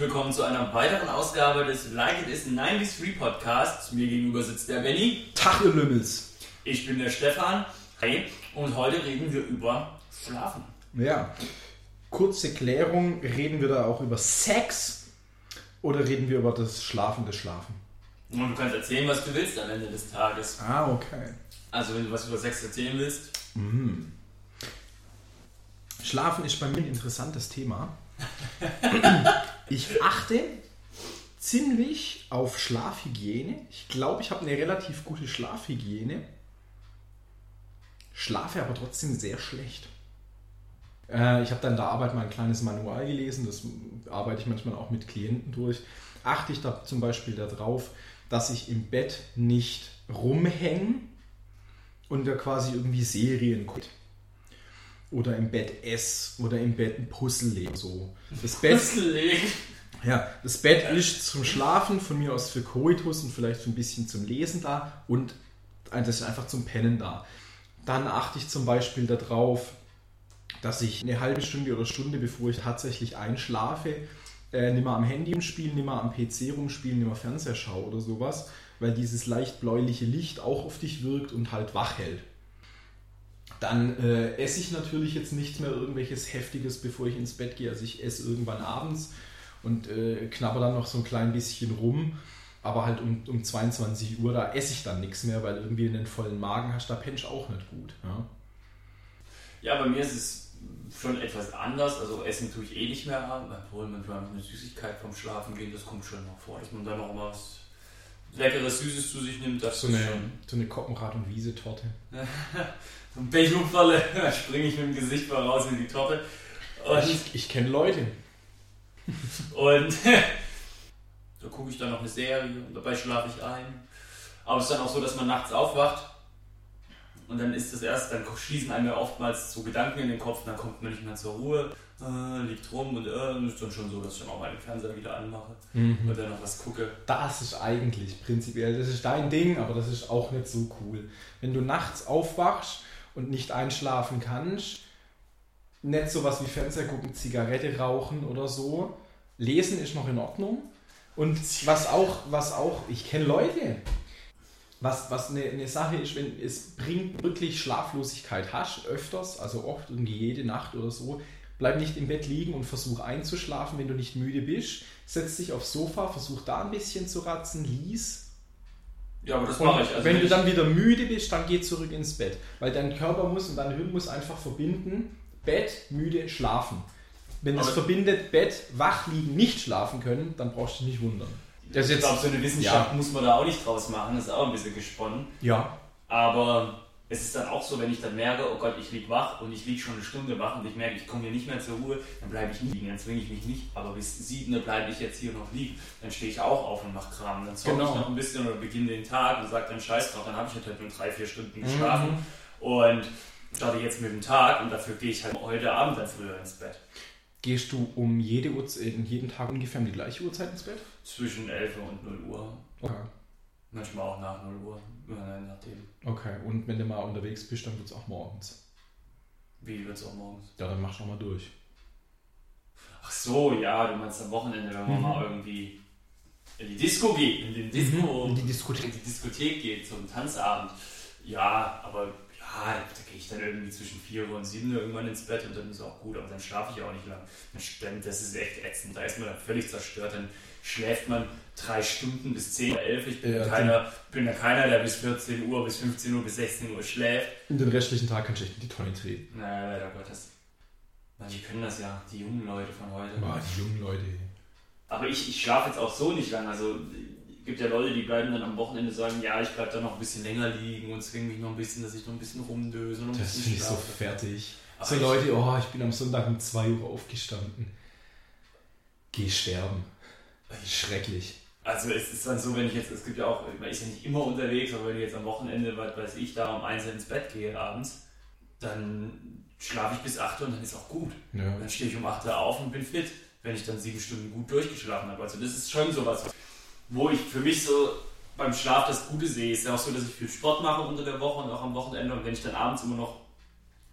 willkommen zu einer weiteren Ausgabe des Like It Is 93 Podcasts. Mir gegenüber sitzt der Benny. Tag, ihr Lümmels. Ich bin der Stefan. Hey. Und heute reden wir über Schlafen. Ja. Kurze Klärung, reden wir da auch über Sex oder reden wir über das Schlafen des Schlafen? Und du kannst erzählen, was du willst am Ende des Tages. Ah, okay. Also wenn du was über Sex erzählen willst. Mhm. Schlafen ist bei mir ein interessantes Thema. ich achte ziemlich auf Schlafhygiene. Ich glaube, ich habe eine relativ gute Schlafhygiene. Schlafe aber trotzdem sehr schlecht. Äh, ich habe dann in der Arbeit mal ein kleines Manual gelesen, das arbeite ich manchmal auch mit Klienten durch. Achte ich da zum Beispiel darauf, dass ich im Bett nicht rumhänge und da quasi irgendwie Serien gucke oder im Bett esse oder im Bett ein Puzzle lege. So. Das Bett, Puzzle legen? Ja, das Bett ist zum Schlafen, von mir aus für Koitus und vielleicht so ein bisschen zum Lesen da und das ist einfach zum Pennen da. Dann achte ich zum Beispiel darauf, dass ich eine halbe Stunde oder Stunde, bevor ich tatsächlich einschlafe, äh, nicht mehr am Handy rumspielen, nicht mehr am PC rumspielen, nicht mehr Fernseher schaue oder sowas, weil dieses leicht bläuliche Licht auch auf dich wirkt und halt wach hält. Dann äh, esse ich natürlich jetzt nichts mehr irgendwelches Heftiges, bevor ich ins Bett gehe. Also ich esse irgendwann abends und äh, knabber dann noch so ein klein bisschen rum. Aber halt um, um 22 Uhr, da esse ich dann nichts mehr, weil irgendwie einen vollen Magen hast, da pennst auch nicht gut. Ja? ja, bei mir ist es schon etwas anders. Also Essen tue ich eh nicht mehr, obwohl man eine Süßigkeit vom Schlafen gehen, das kommt schon noch vor, dass man dann noch was leckeres Süßes zu sich nimmt. Das so, eine, schon. so eine Koppenrad- und Wiese-Torte. so ein Pechumfalle, da springe ich mit dem Gesicht mal raus in die Torte. Und ich, ich kenne Leute. und da gucke ich dann noch eine Serie und dabei schlafe ich ein. Aber es ist dann auch so, dass man nachts aufwacht und dann ist das erst, dann schließen einem ja oftmals so Gedanken in den Kopf, dann kommt man nicht mehr zur Ruhe, äh, liegt rum und äh, ist dann schon so, dass ich dann auch meinen Fernseher wieder anmache mhm. und dann noch was gucke. Das ist eigentlich prinzipiell, das ist dein Ding, aber das ist auch nicht so cool. Wenn du nachts aufwachst und nicht einschlafen kannst, nicht sowas wie Fernseher gucken, Zigarette rauchen oder so, lesen ist noch in Ordnung. Und was auch, was auch, ich kenne Leute, was, was eine, eine Sache ist, wenn es bringt wirklich Schlaflosigkeit hast, öfters, also oft irgendwie jede Nacht oder so, bleib nicht im Bett liegen und versuch einzuschlafen, wenn du nicht müde bist. Setz dich aufs Sofa, versuch da ein bisschen zu ratzen, lies. Ja, aber das mache ich. Also wenn, wenn du dann wieder müde bist, dann geh zurück ins Bett. Weil dein Körper muss und dein Hirn muss einfach verbinden, Bett, müde, schlafen. Wenn es verbindet, Bett, wach liegen, nicht schlafen können, dann brauchst du dich nicht wundern. Das ich glaube, so eine Wissenschaft ja. muss man da auch nicht draus machen, das ist auch ein bisschen gesponnen. Ja. Aber es ist dann auch so, wenn ich dann merke, oh Gott, ich liege wach und ich liege schon eine Stunde wach und ich merke, ich komme hier nicht mehr zur Ruhe, dann bleibe ich liegen, dann zwinge ich mich nicht. Aber bis sieben bleibe ich jetzt hier noch liegen. Dann stehe ich auch auf und mache Kram. Dann zocke genau. ich noch ein bisschen oder beginne den Tag und sage dann Scheiß drauf, dann habe ich halt nur drei, vier Stunden geschlafen mhm. und starte jetzt mit dem Tag und dafür gehe ich halt heute Abend dann früher ins Bett. Gehst du um jede Uhrzeit, jeden Tag ungefähr um die gleiche Uhrzeit ins Bett? Zwischen 11 und 0 Uhr. Okay. Manchmal auch nach 0 Uhr, je nachdem. Okay, und wenn du mal unterwegs bist, dann wird es auch morgens. Wie wird es auch morgens? Ja, dann mach schon mal durch. Ach so, ja, du meinst am Wochenende, wenn man mhm. mal irgendwie in die Disco geht, in den Disco, mhm. in die Diskothek. in die Diskothek geht, zum Tanzabend. Ja, aber ja, da gehe ich dann irgendwie zwischen 4 und 7 irgendwann ins Bett und dann ist auch gut, aber dann schlafe ich auch nicht lang. Das ist echt ätzend, da ist man dann völlig zerstört, dann schläft man drei Stunden bis 10 oder 11. Ich bin, ja, keiner, bin ja keiner, der bis 14 Uhr, bis 15 Uhr, bis 16 Uhr schläft. Und den restlichen Tag kannst du echt in die Tonne treten. Naja, leider Gottes. Die können das ja, die jungen Leute von heute. Ja, die jungen Leute. Aber ich, ich schlafe jetzt auch so nicht lang. Also gibt ja Leute, die bleiben dann am Wochenende sagen, ja, ich bleibe da noch ein bisschen länger liegen und zwinge mich noch ein bisschen, dass ich noch ein bisschen rumdöse. Und das finde ich so fertig. Aber so Leute, oh, ich bin am Sonntag um 2 Uhr aufgestanden. Geh sterben. Schrecklich. Also es ist dann so, wenn ich jetzt, es gibt ja auch, man ist ja nicht immer unterwegs, aber wenn ich jetzt am Wochenende, was weiß ich, da um 1 ins Bett gehe abends, dann schlafe ich bis 8 Uhr und dann ist auch gut. Ja. Dann stehe ich um 8 Uhr auf und bin fit, wenn ich dann sieben Stunden gut durchgeschlafen habe. Also das ist schon sowas, wo ich für mich so beim Schlaf das Gute sehe. Ist ja auch so, dass ich viel Sport mache unter der Woche und auch am Wochenende. Und wenn ich dann abends immer noch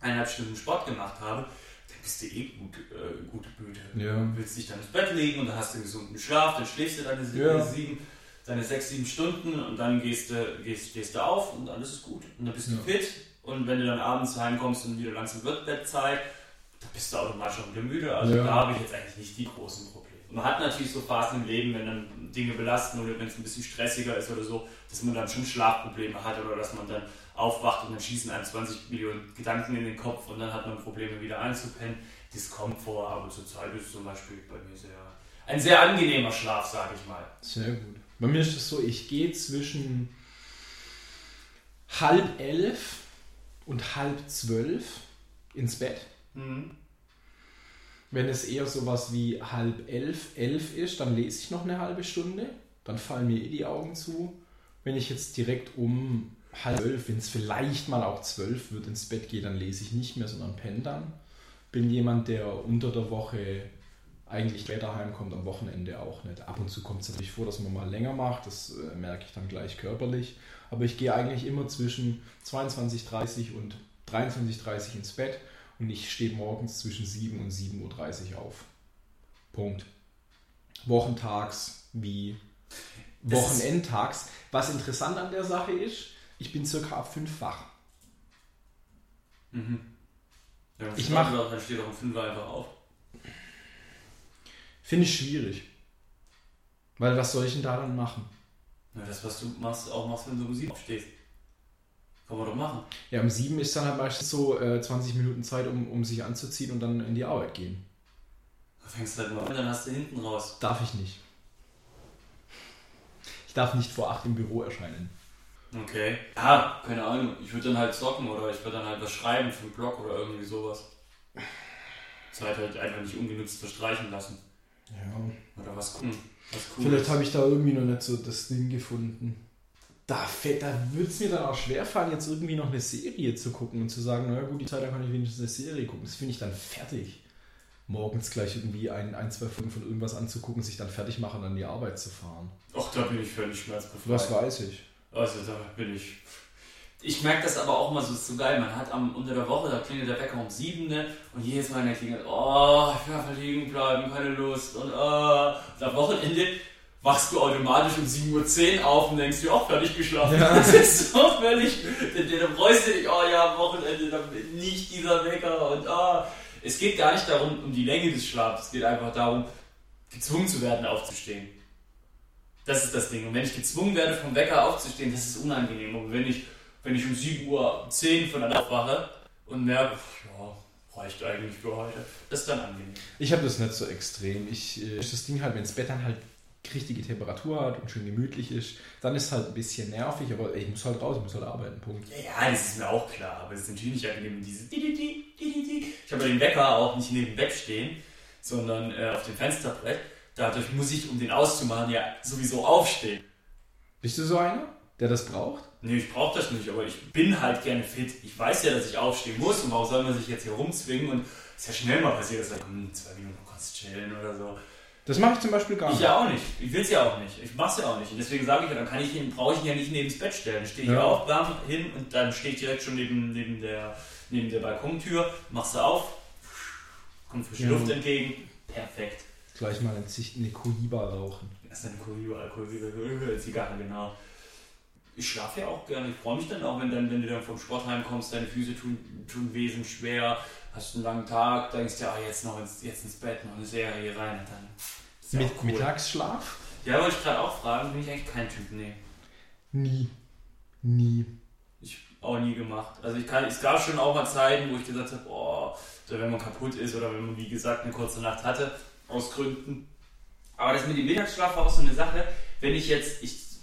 eineinhalb Stunden Sport gemacht habe, dann bist du eh gut, äh, gut müde. Ja. Du willst dich dann ins Bett legen und dann hast du einen gesunden Schlaf, dann schläfst du deine Ja. sieben, deine sechs, sieben Stunden und dann gehst du, gehst, stehst du auf und alles ist gut. Und dann bist du Ja. fit und wenn du dann abends heimkommst und wieder langsam wird Bettzeit, dann bist du automatisch auch wieder müde. Also da habe ich jetzt eigentlich nicht die großen Probleme. Man hat natürlich so Phasen im Leben, wenn dann Dinge belasten oder wenn es ein bisschen stressiger ist oder so, dass man dann schon Schlafprobleme hat oder dass man dann aufwacht und dann schießen einem 20 Millionen Gedanken in den Kopf und dann hat man Probleme wieder einzupennen. Das kommt vor, aber zurzeit ist es zum Beispiel bei mir sehr ein sehr angenehmer Schlaf, sage ich mal. Sehr gut. Bei mir ist es so, ich gehe zwischen halb elf und halb zwölf ins Bett. Mhm. Wenn es eher sowas wie halb elf, elf ist, dann lese ich noch eine halbe Stunde. Dann fallen mir eh die Augen zu. Wenn ich jetzt direkt um halb zwölf, wenn es vielleicht mal auch zwölf wird, ins Bett gehe, dann lese ich nicht mehr, sondern penne dann. Bin jemand, der unter der Woche eigentlich später heimkommt, am Wochenende auch nicht. Ab und zu kommt es natürlich vor, dass man mal länger macht, das äh, merke ich dann gleich körperlich. Aber ich gehe eigentlich immer zwischen 22.30 und 23.30 ins Bett und ich stehe morgens zwischen 7 und 7.30 Uhr auf. Punkt. Wochentags wie Wochenendtags. Was interessant an der Sache ist, ich bin circa ab 5 wach. Mhm. Ja, Ich steht mach- doch- Dann steht doch um 5 Uhr einfach auf. Finde ich schwierig. Weil was soll ich denn da dann machen? Ja, das, was du machst, auch machst, wenn du um 7 aufstehst. Kann man doch machen. Ja, um 7 ist dann halt meistens so äh, 20 Minuten Zeit, um, um sich anzuziehen und dann in die Arbeit gehen. Da fängst du halt mal an, dann hast du hinten raus. Darf ich nicht. Ich darf nicht vor 8 im Büro erscheinen. Okay. Ja, keine Ahnung. Ich würde dann halt zocken oder ich würde dann halt was schreiben für einen Blog oder irgendwie sowas. Zeit halt einfach nicht ungenutzt verstreichen lassen. Ja. Oder was gucken. Was cool Vielleicht habe ich da irgendwie noch nicht so das Ding gefunden. Da, fällt- da würde es mir dann auch schwerfallen, jetzt irgendwie noch eine Serie zu gucken und zu sagen, naja gut, die Zeit, da kann ich wenigstens eine Serie gucken. Das finde ich dann fertig. Morgens gleich irgendwie ein, ein, zwei Folgen von irgendwas anzugucken, sich dann fertig machen, an die Arbeit zu fahren. Ach, da bin ich völlig schmerzbefreit. Was weiß ich. Also da bin ich. Ich merke das aber auch mal so, ist so geil. Man hat am unter der Woche, da klingelt der Wecker um 7 ne? und jedes Mal, wenn der klingelt, oh, ich will einfach liegen bleiben, keine Lust. Und, oh. und am Wochenende wachst du automatisch um 7.10 Uhr auf und denkst dir, oh, fertig geschlafen. Ja. Das ist so völlig. Dann, freust du dich, oh ja, am Wochenende, dann nicht dieser Wecker und oh. Es geht gar nicht darum, um die Länge des Schlafs, es geht einfach darum, gezwungen zu werden, aufzustehen. Das ist das Ding. Und wenn ich gezwungen werde, vom Wecker aufzustehen, das ist unangenehm. Und wenn ich, wenn ich um 7.10 Uhr von der aufwache und merke, ja, reicht eigentlich für heute, das ist dann angenehm. Ich habe das nicht so extrem. Ich, äh, das Ding halt, wenn das Bett dann halt richtige Temperatur hat und schön gemütlich ist, dann ist es halt ein bisschen nervig, aber ich muss halt raus, ich muss halt arbeiten, Punkt. Ja, das ist mir auch klar, aber es ist natürlich nicht angenehm, dieses Di-di-di. Ich habe ja den Wecker auch nicht neben dem Bett stehen, sondern äh, auf dem Fensterbrett. Dadurch muss ich, um den auszumachen, ja sowieso aufstehen. Bist du so einer, der das braucht? Nee, ich brauche das nicht, aber ich bin halt gerne fit. Ich weiß ja, dass ich aufstehen muss und warum soll man sich jetzt hier rumzwingen und es ist ja schnell mal passiert, dass ich hm, zwei Minuten kurz chillen oder so. Das mache ich zum Beispiel gar Ich nicht. ja auch nicht. Ich will es ja auch nicht. Ich mach's ja auch nicht. Und deswegen sage ich ja, dann kann ich ihn, brauche ich ihn ja nicht neben das Bett stellen. Stehe ich Ja. auf, bam, hin und dann stehe ich direkt schon neben, neben, der, neben der Balkontür, machst du auf, kommt frische Ja. Luft entgegen. Perfekt. Gleich mal eine, Cohiba rauchen. Das ist eine Cohiba, Alkohol, Zigarre, genau. Ich schlafe ja auch gerne. Ich freue mich dann auch, wenn, dann, wenn du dann vom Sport heimkommst, deine Füße tun, tun wesentlich schwer, hast einen langen Tag, denkst dir, ah, jetzt noch ins, jetzt ins Bett, noch eine Serie rein und dann. Ja Mit cool. Mittagsschlaf? Ja, wollte ich gerade auch fragen, bin ich eigentlich kein Typ, nee. Nie. Nie. Ich auch nie gemacht. Also ich kann, es gab schon auch mal Zeiten, wo ich gesagt habe, oh, oder wenn man kaputt ist oder wenn man, wie gesagt, eine kurze Nacht hatte, aus Gründen. Aber das mit dem Mittagsschlaf war auch so eine Sache, wenn ich jetzt, ich,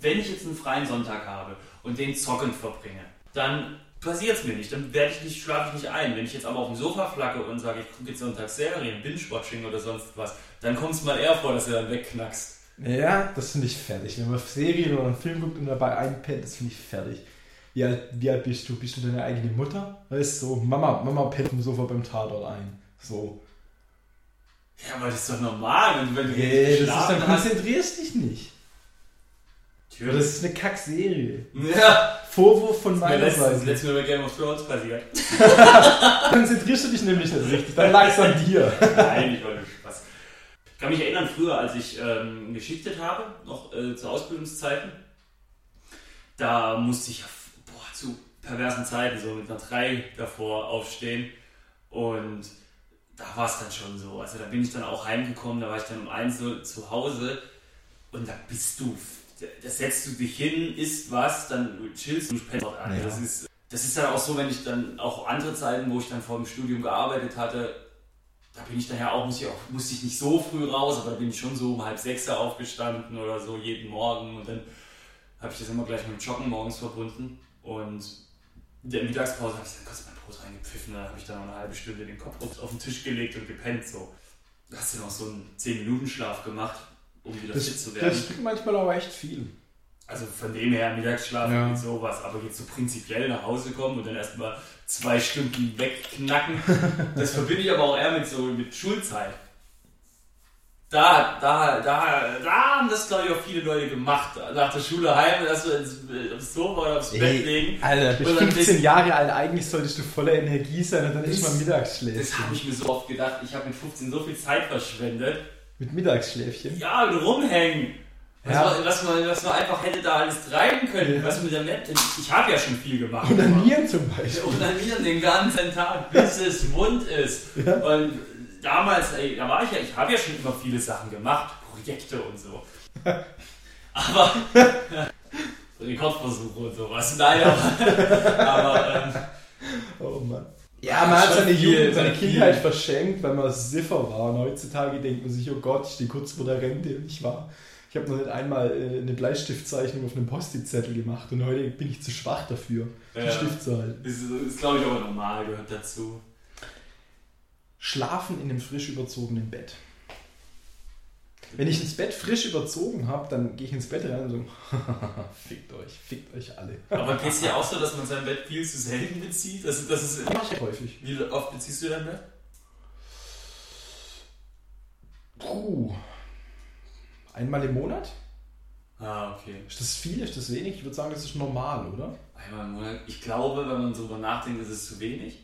wenn ich jetzt einen freien Sonntag habe und den zockend verbringe, dann passiert es mir nicht, dann werde ich nicht, schlafe ich nicht ein. Wenn ich jetzt aber auf dem Sofa flacke und sage, ich gucke jetzt sonntags Serien, Binge-Watching oder sonst was, dann kommt es mal eher vor, dass du dann wegknackst. Ja, das finde ich fertig. Wenn man Serien oder einen Film guckt und dabei einpennt, das finde ich fertig. Wie alt, wie alt bist du? Bist du deine eigene Mutter? Weißt du, so, Mama, Mama pennt im Sofa beim Tatort ein. So. Ja, aber das ist doch normal, wenn, du- wenn du Hey, das ist, dann hast. konzentrierst dich nicht. Aber das ist eine Kackserie. Ja, Vorwurf von meiner Seite. letztens bei Game of Thrones passiert. Konzentrierst du dich nämlich nicht richtig, dann lag es an dir. Nein, ich wollte Spaß. Ich kann mich erinnern, früher, als ich ähm, geschichtet habe, noch äh, zu Ausbildungszeiten, da musste ich boah, zu perversen Zeiten, so mit einer 3 davor aufstehen. Und da war es dann schon so. Also da bin ich dann auch heimgekommen, da war ich dann um 1 so zu Hause und da bist du, da setzt du dich hin, isst was, dann chillst du dort an. Ja. Das, ist, das ist dann auch so, wenn ich dann auch andere Zeiten, wo ich dann vor dem Studium gearbeitet hatte, da bin ich daher auch, musste ich, auch, musste ich nicht so früh raus, aber da bin ich schon so um halb sechs aufgestanden oder so jeden Morgen und dann habe ich das immer gleich mit dem Joggen morgens verbunden und in der Mittagspause habe ich dann kurz mein Brot reingepfiffen, dann habe ich dann noch eine halbe Stunde den Kopf auf, auf den Tisch gelegt und gepennt so. Da hast du noch so einen 10-Minuten-Schlaf gemacht, um wieder fit Das, zu werden. das stimmt manchmal aber echt viel. Also von dem her Mittagsschlaf Ja. und sowas, aber jetzt so prinzipiell nach Hause kommen und dann erstmal zwei Stunden wegknacken, das verbinde ich aber auch eher mit so mit Schulzeit. Da, da, da, da haben das glaube ich auch viele Leute gemacht. Nach der Schule heim, dass wir ins, aufs Sofa oder aufs Bett legen. Alter, bist Und dann 15 bist- Jahre alt, eigentlich solltest du voller Energie sein und dann ist man Mittagsschläfchen. Das habe ich mir so oft gedacht. Ich habe mit 15 so viel Zeit verschwendet. Mit Mittagsschläfchen. Ja, und rumhängen. Was, Ja. man, was, man, was man einfach hätte da alles treiben können. Was mit der Net Ich habe ja schon viel gemacht. Und an Nieren zum Beispiel. Und wieder den ganzen Tag, bis es wund ist. Und damals, ey, da war ich ja, ich habe ja schon immer viele Sachen gemacht, Projekte und so. Aber Rekordversuche und sowas. Nein, aber, aber ähm, Oh Mann. Ja, man hat seine Jugend, seine. Kindheit verschenkt, weil man Siffer war. Und heutzutage denkt man sich, oh Gott, ich stehe kurz vor der Rente und ich war. Ich habe noch nicht einmal äh, eine Bleistiftzeichnung auf einem Post-it-Zettel gemacht und heute bin ich zu schwach dafür, den Ja. Stift zu halten. ist, ist glaube ich aber normal, gehört dazu. Schlafen in einem frisch überzogenen Bett. Wenn ich ins Bett frisch überzogen habe, dann gehe ich ins Bett rein und so, fickt euch, fickt euch alle. Aber geht es dir auch so, dass man sein Bett viel zu selten bezieht? Das, das ist, ich häufig. wie oft beziehst du dein Bett? Puh. Einmal im Monat? Ah, okay. Ist das viel? Ist das wenig? Ich würde sagen, das ist normal, oder? Einmal im Monat. Ich glaube, wenn man so drüber nachdenkt, ist es zu wenig.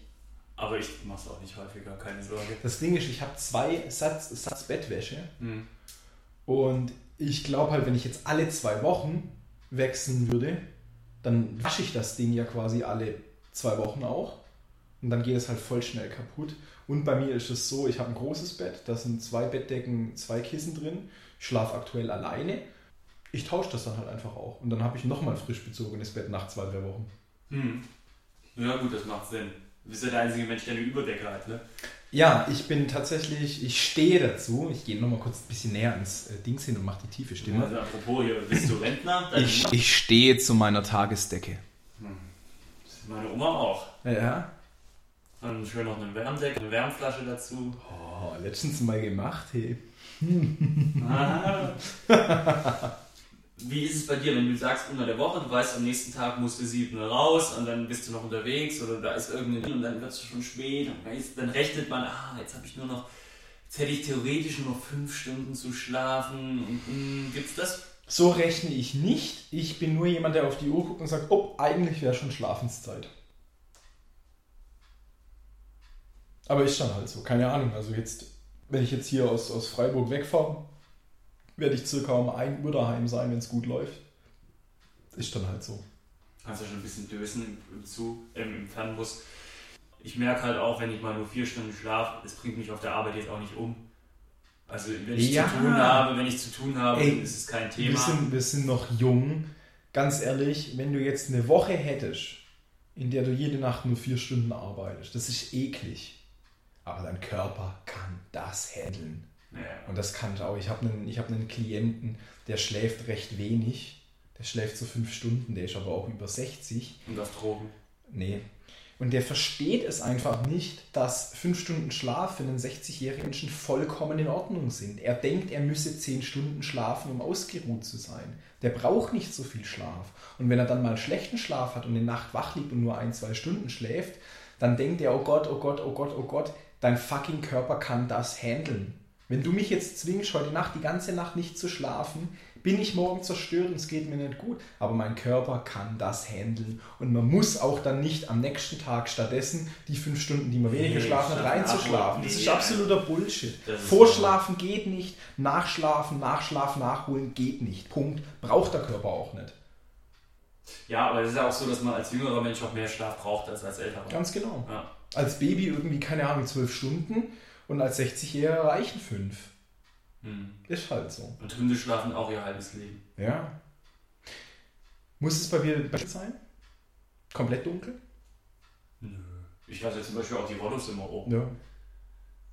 Aber ich mache es auch nicht häufiger, keine Sorge. Das Ding ist, ich habe zwei Satz, Satz Bettwäsche Hm. Und ich glaube halt, wenn ich jetzt alle zwei Wochen wechseln würde, dann wasche ich das Ding ja quasi alle zwei Wochen auch und dann geht es halt voll schnell kaputt. Und bei mir ist es so, ich habe ein großes Bett, da sind zwei Bettdecken, zwei Kissen drin, schlafe aktuell alleine. Ich tausche das dann halt einfach auch und dann habe ich nochmal frisch bezogenes Bett nach zwei, drei Wochen. Hm. Ja, gut, das macht Sinn. Du bist ja der einzige Mensch, der eine Überdecke hat, ne? Ja, ich bin tatsächlich, ich stehe dazu. Ich gehe nochmal kurz ein bisschen näher ans äh, Dings hin und mache die tiefe Stimme. Also, apropos, hier, bist du Rentner? Ich, ich stehe zu meiner Tagesdecke. Meine Oma auch. Ja. Dann schön noch eine Wärmdecke, eine Wärmflasche dazu. Oh, letztens mal gemacht, hey. Ah. Wie ist es bei dir, wenn du sagst unter der Woche, du weißt, am nächsten Tag musst du sieben raus und dann bist du noch unterwegs oder da ist irgendein und dann wird es schon spät und dann rechnet man, ah, jetzt habe ich nur noch, jetzt hätte ich theoretisch nur noch fünf Stunden zu schlafen und hm, gibt's das? So rechne ich nicht. Ich bin nur jemand, der auf die Uhr guckt und sagt, oh, eigentlich wäre schon Schlafenszeit. Aber ist dann halt so, keine Ahnung. Also jetzt, wenn ich jetzt hier aus, aus Freiburg wegfahre, werde ich circa um 1 Uhr daheim sein, wenn es gut läuft. Ist dann halt so. Kannst ja schon ein bisschen dösen im, Zug, im Fernbus. Ich merke halt auch, wenn ich mal nur vier Stunden schlafe, das bringt mich auf der Arbeit jetzt auch nicht um. Also wenn ich Ja. zu tun habe, wenn ich zu tun habe, Ey, ist es kein Wir Thema. sind, wir sind noch jung. Ganz ehrlich, wenn du jetzt eine Woche hättest, in der du jede Nacht nur vier Stunden arbeitest, das ist eklig. Aber dein Körper kann das handeln. Und das kann ich auch. Ich habe einen, ich hab einen Klienten, der schläft recht wenig. Der schläft so fünf Stunden, der ist aber auch über 60. Und auf Drogen. Nee. Und der versteht es einfach nicht, dass fünf Stunden Schlaf für einen 60-jährigen Menschen vollkommen in Ordnung sind. Er denkt, er müsse zehn Stunden schlafen, um ausgeruht zu sein. Der braucht nicht so viel Schlaf. Und wenn er dann mal schlechten Schlaf hat und eine Nacht wach liegt und nur ein, zwei Stunden schläft, dann denkt er, oh Gott, oh Gott, oh Gott, oh Gott, dein fucking Körper kann das handeln. Wenn du mich jetzt zwingst, heute Nacht die ganze Nacht nicht zu schlafen, bin ich morgen zerstört und es geht mir nicht gut. Aber mein Körper kann das handeln. Und man muss auch dann nicht am nächsten Tag stattdessen die fünf Stunden, die man weniger Nee, geschlafen hat, schlafen reinzuschlafen. Das ist absoluter Bullshit. Vorschlafen geht nicht, nachschlafen, Nachschlaf, nachholen geht nicht. Punkt. Braucht der Körper auch nicht. Ja, aber es ist ja auch so, dass man als jüngerer Mensch auch mehr Schlaf braucht als als älterer. Ganz genau. Ja. Als Baby irgendwie, keine Ahnung, zwölf Stunden und als 60-Jähriger reichen fünf. Hm. Ist halt so. Und Hunde schlafen auch ihr halbes Leben. Ja. Muss es bei dir dunkel sein? Komplett dunkel? Nö. Ich lasse jetzt zum Beispiel auch die Rollos immer oben. Ja.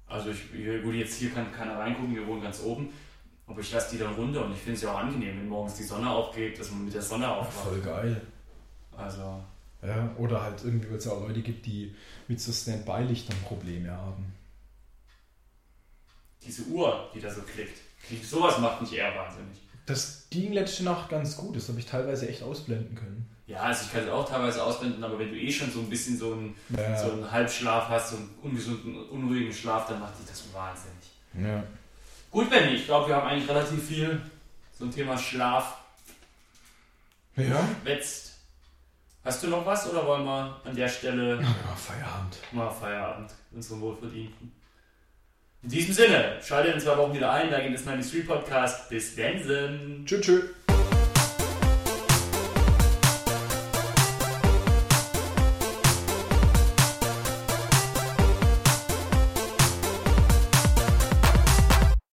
Also ich, gut, jetzt hier kann keiner reingucken, wir wohnen ganz oben. Aber ich lasse die dann runter und ich finde es ja auch angenehm, wenn morgens die Sonne aufgeht, dass man mit der Sonne aufwacht. Voll geil. Also, Ja, oder halt irgendwie, weil es ja auch Leute gibt, die mit so Standby-Lichtern Probleme haben. Diese Uhr, die da so klickt, die, sowas macht mich eher wahnsinnig. Das ging letzte Nacht ganz gut, das habe ich teilweise echt ausblenden können. Ja, also ich kann es auch teilweise ausblenden, aber wenn du eh schon so ein bisschen so einen, Ja. so einen Halbschlaf hast, so einen ungesunden, unruhigen Schlaf, dann macht dich das wahnsinnig. Ja. Gut, Benny, ich glaube, wir haben eigentlich relativ viel zum Thema Schlaf Ja? wetzt. Hast du noch was oder wollen wir an der Stelle Ja, Feierabend. mal Feierabend, unseren Wohlverdienten? In diesem Sinne, schaltet in zwei Wochen wieder ein, da geht es 93 Podcast. Bis dann. Tschüss, tschüss.